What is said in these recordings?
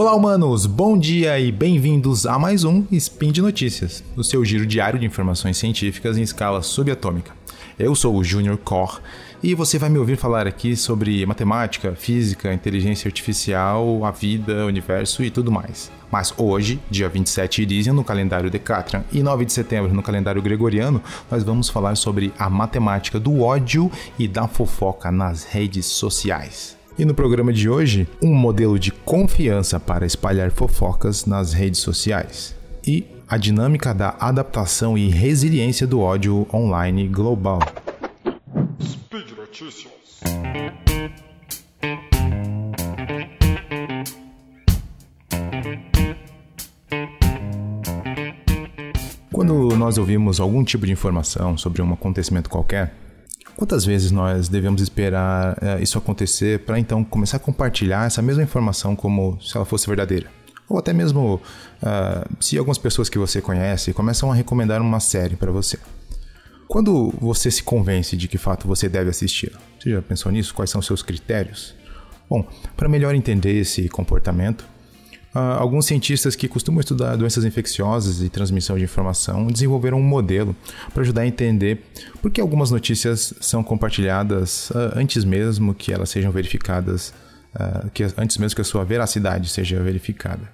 Olá, humanos! Bom dia e bem-vindos a mais um Spin de Notícias, o seu giro diário de informações científicas em escala subatômica. Eu sou o Junior Core e você vai me ouvir falar aqui sobre matemática, física, inteligência artificial, a vida, o universo e tudo mais. Mas hoje, dia 27 Irisian no calendário Decatran e 9 de setembro no calendário Gregoriano, nós vamos falar sobre a matemática do ódio e da fofoca nas redes sociais. E no programa de hoje, um modelo de confiança para espalhar fofocas nas redes sociais. E a dinâmica da adaptação e resiliência do ódio online global. Speed Notícias. Quando nós ouvimos algum tipo de informação sobre um acontecimento qualquer, Quantas vezes nós devemos esperar uh, isso acontecer para então começar a compartilhar essa mesma informação como se ela fosse verdadeira? Ou até mesmo uh, se algumas pessoas que você conhece começam a recomendar uma série para você. Quando você se convence de que fato você deve assistir, você já pensou nisso? Quais são os seus critérios? Bom, para melhor entender esse comportamento, alguns cientistas que costumam estudar doenças infecciosas e transmissão de informação desenvolveram um modelo para ajudar a entender por que algumas notícias são compartilhadas uh, antes mesmo que elas sejam verificadas, uh, que antes mesmo que a sua veracidade seja verificada.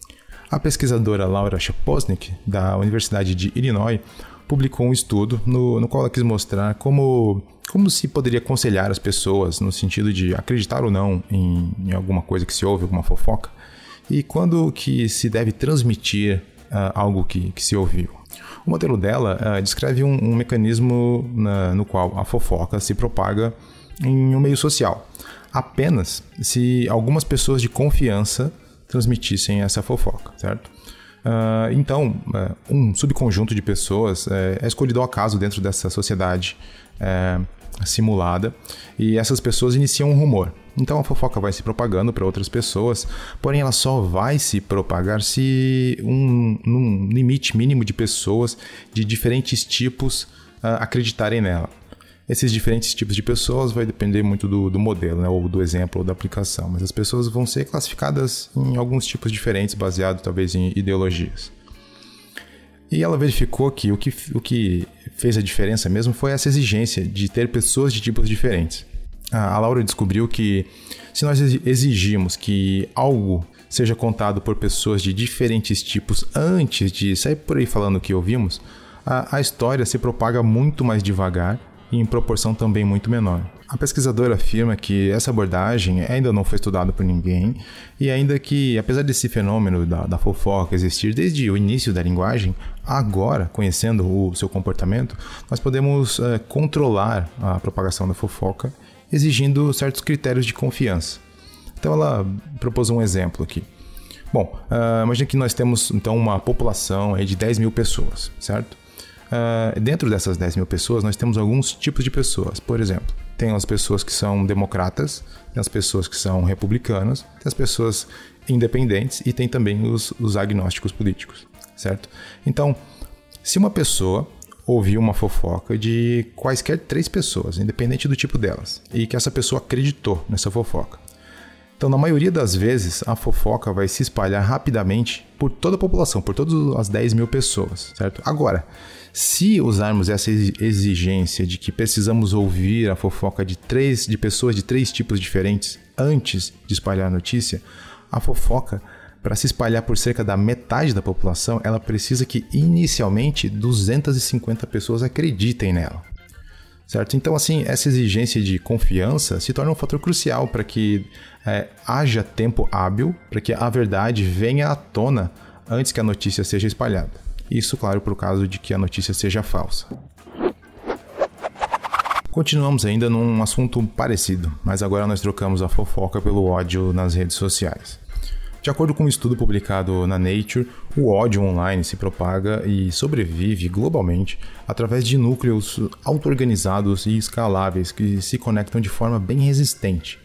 A pesquisadora Laura Shaposnik, da Universidade de Illinois, publicou um estudo no, no qual ela quis mostrar como, como se poderia aconselhar as pessoas no sentido de acreditar ou não em, em alguma coisa que se ouve, alguma fofoca, e quando que se deve transmitir uh, algo que, que se ouviu. O modelo dela uh, descreve um, um mecanismo na, no qual a fofoca se propaga em um meio social, apenas se algumas pessoas de confiança transmitissem essa fofoca, certo? Uh, então, uh, um subconjunto de pessoas uh, é escolhido ao acaso dentro dessa sociedade simulada e essas pessoas iniciam um rumor. Então a fofoca vai se propagando para outras pessoas, porém ela só vai se propagar se um, num limite mínimo de pessoas de diferentes tipos uh, acreditarem nela. Esses diferentes tipos de pessoas vai depender muito do, do modelo, né, ou do exemplo, ou da aplicação, mas as pessoas vão ser classificadas em alguns tipos diferentes, baseado talvez em ideologias. E ela verificou que o que, o que fez a diferença mesmo foi essa exigência de ter pessoas de tipos diferentes a Laura descobriu que se nós exigimos que algo seja contado por pessoas de diferentes tipos antes de sair por aí falando o que ouvimos, a, a história se propaga muito mais devagar e em proporção também muito menor. A pesquisadora afirma que essa abordagem ainda não foi estudada por ninguém e ainda que, apesar desse fenômeno da, da, fofoca existir desde o início da linguagem, agora, conhecendo o seu comportamento, nós podemos é, controlar a propagação da fofoca exigindo certos critérios de confiança. Então ela propôs um exemplo aqui. Bom, uh, imagine que nós temos então uma população de 10 mil pessoas, certo? Uh, dentro dessas 10 mil pessoas, nós temos alguns tipos de pessoas. Por exemplo, tem as pessoas que são democratas, tem as pessoas que são republicanas, tem as pessoas independentes e tem também os, os agnósticos políticos, certo? Então, se uma pessoa ouviu uma fofoca de quaisquer três pessoas, independente do tipo delas, e que essa pessoa acreditou nessa fofoca. Então, na maioria das vezes, a fofoca vai se espalhar rapidamente por toda a população, por todas as 10 mil pessoas, certo? Agora, se usarmos essa exigência de que precisamos ouvir a fofoca de três de pessoas de três tipos diferentes antes de espalhar a notícia, a fofoca para se espalhar por cerca da metade da população, ela precisa que inicialmente 250 pessoas acreditem nela. Certo? Então, assim, essa exigência de confiança se torna um fator crucial para que é, haja tempo hábil para que a verdade venha à tona antes que a notícia seja espalhada. Isso, claro, para o caso de que a notícia seja falsa. Continuamos ainda num assunto parecido, mas agora nós trocamos a fofoca pelo ódio nas redes sociais. De acordo com um estudo publicado na Nature, o ódio online se propaga e sobrevive globalmente através de núcleos auto-organizados e escaláveis que se conectam de forma bem resistente.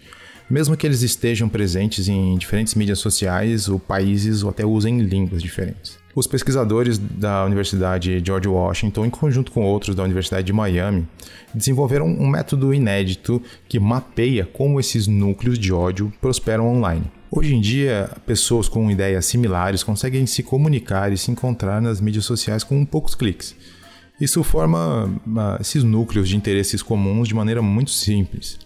Mesmo que eles estejam presentes em diferentes mídias sociais ou países ou até usem línguas diferentes. Os pesquisadores da Universidade George Washington, em conjunto com outros da Universidade de Miami, desenvolveram um método inédito que mapeia como esses núcleos de ódio prosperam online. Hoje em dia, pessoas com ideias similares conseguem se comunicar e se encontrar nas mídias sociais com poucos cliques. Isso forma uh, esses núcleos de interesses comuns de maneira muito simples.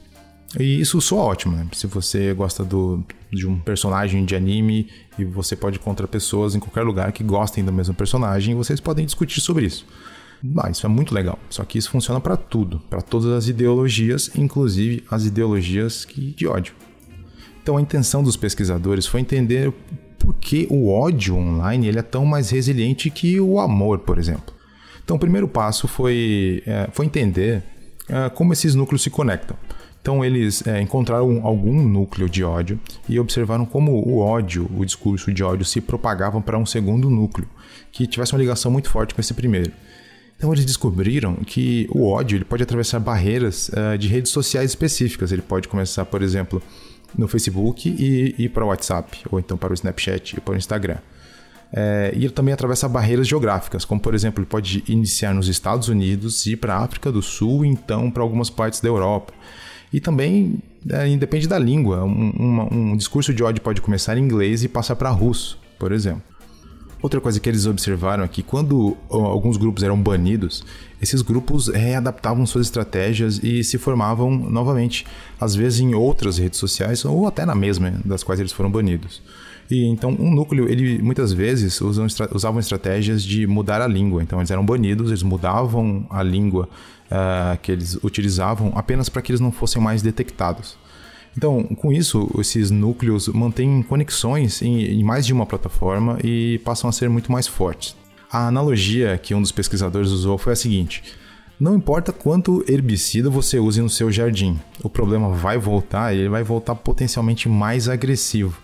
E isso soa ótimo, né? Se você gosta do, de um personagem de anime e você pode encontrar pessoas em qualquer lugar que gostem do mesmo personagem, vocês podem discutir sobre isso. Ah, isso é muito legal. Só que isso funciona para tudo, para todas as ideologias, inclusive as ideologias que, de ódio. Então a intenção dos pesquisadores foi entender por que o ódio online ele é tão mais resiliente que o amor, por exemplo. Então o primeiro passo foi, é, foi entender é, como esses núcleos se conectam. Então eles é, encontraram algum núcleo de ódio e observaram como o ódio, o discurso de ódio, se propagava para um segundo núcleo, que tivesse uma ligação muito forte com esse primeiro. Então eles descobriram que o ódio ele pode atravessar barreiras uh, de redes sociais específicas. Ele pode começar, por exemplo, no Facebook e ir para o WhatsApp, ou então para o Snapchat e para o Instagram. É, e ele também atravessa barreiras geográficas, como por exemplo, ele pode iniciar nos Estados Unidos, ir para a África do Sul, então para algumas partes da Europa. E também é, da língua. Um, um discurso de ódio pode começar em inglês e passar para russo, por exemplo. Outra coisa que eles observaram é que quando alguns grupos eram banidos, esses grupos readaptavam suas estratégias e se formavam novamente, às vezes em outras redes sociais ou até na mesma das quais eles foram banidos. E então um núcleo, ele muitas vezes usam, usavam estratégias de mudar a língua. Então eles eram banidos, eles mudavam a língua uh, que eles utilizavam apenas para que eles não fossem mais detectados. Então, com isso, esses núcleos mantêm conexões em, mais de uma plataforma e passam a ser muito mais fortes. A analogia que um dos pesquisadores usou foi a seguinte: não importa quanto herbicida você use no seu jardim, o problema vai voltar e ele vai voltar potencialmente mais agressivo.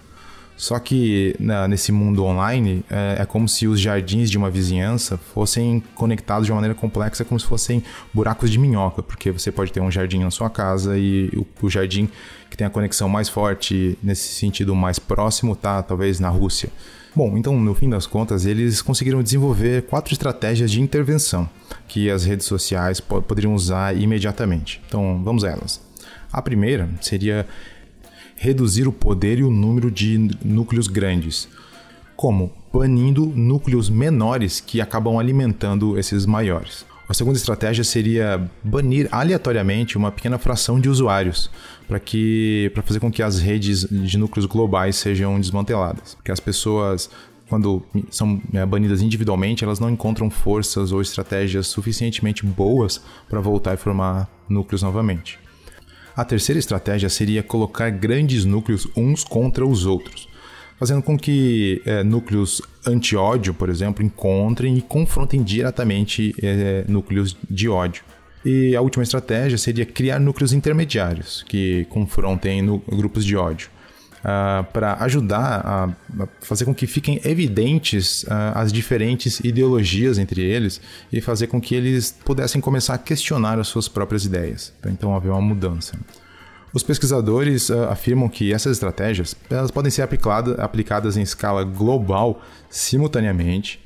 Só que na, nesse mundo online é, é, como se os jardins de uma vizinhança fossem conectados de uma maneira complexa, como se fossem buracos de minhoca, porque você pode ter um jardim na sua casa e o, o jardim que tem a conexão mais forte, nesse sentido mais próximo, tá talvez na Rússia. Bom, então no fim das contas eles conseguiram desenvolver quatro estratégias de intervenção que as redes sociais poderiam usar imediatamente. Então vamos a elas. A primeira seria reduzir o poder e o número de núcleos grandes. Como? Banindo núcleos menores que acabam alimentando esses maiores. A segunda estratégia seria banir aleatoriamente uma pequena fração de usuários para que para fazer com que as redes de núcleos globais sejam desmanteladas, porque as pessoas quando são é, banidas individualmente, elas não encontram forças ou estratégias suficientemente boas para voltar e formar núcleos novamente. A terceira estratégia seria colocar grandes núcleos uns contra os outros, fazendo com que é, núcleos anti-ódio, por exemplo, encontrem e confrontem diretamente é, núcleos de ódio. E a última estratégia seria criar núcleos intermediários que confrontem grupos de ódio uh, para ajudar a, a, fazer com que fiquem evidentes uh, as diferentes ideologias entre eles e fazer com que eles pudessem começar a questionar as suas próprias ideias. Para então haver uma mudança. Os pesquisadores uh, afirmam que essas estratégias elas podem ser aplicada, aplicadas em escala global simultaneamente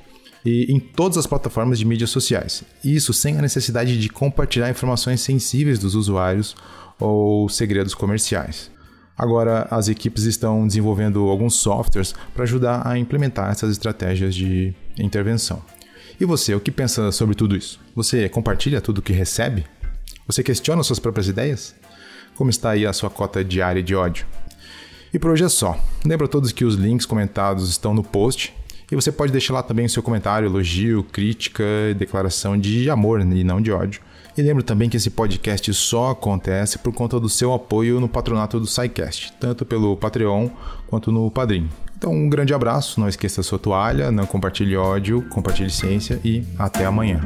e em todas as plataformas de mídias sociais. Isso sem a necessidade de compartilhar informações sensíveis dos usuários ou segredos comerciais. Agora, as equipes estão desenvolvendo alguns softwares para ajudar a implementar essas estratégias de intervenção. E você, o que pensa sobre tudo isso? Você compartilha tudo o que recebe? Você questiona suas próprias ideias? Como está aí a sua cota diária de ódio? E por hoje é só. Lembra a todos que os links comentados estão no post e você pode deixar lá também o seu comentário, elogio, crítica, declaração de amor e não de ódio e lembro também que esse podcast só acontece por conta do seu apoio no patronato do SciCast, tanto pelo Patreon quanto no Padrim. Então, um grande abraço, não esqueça a sua toalha, não compartilhe ódio, compartilhe ciência e até amanhã.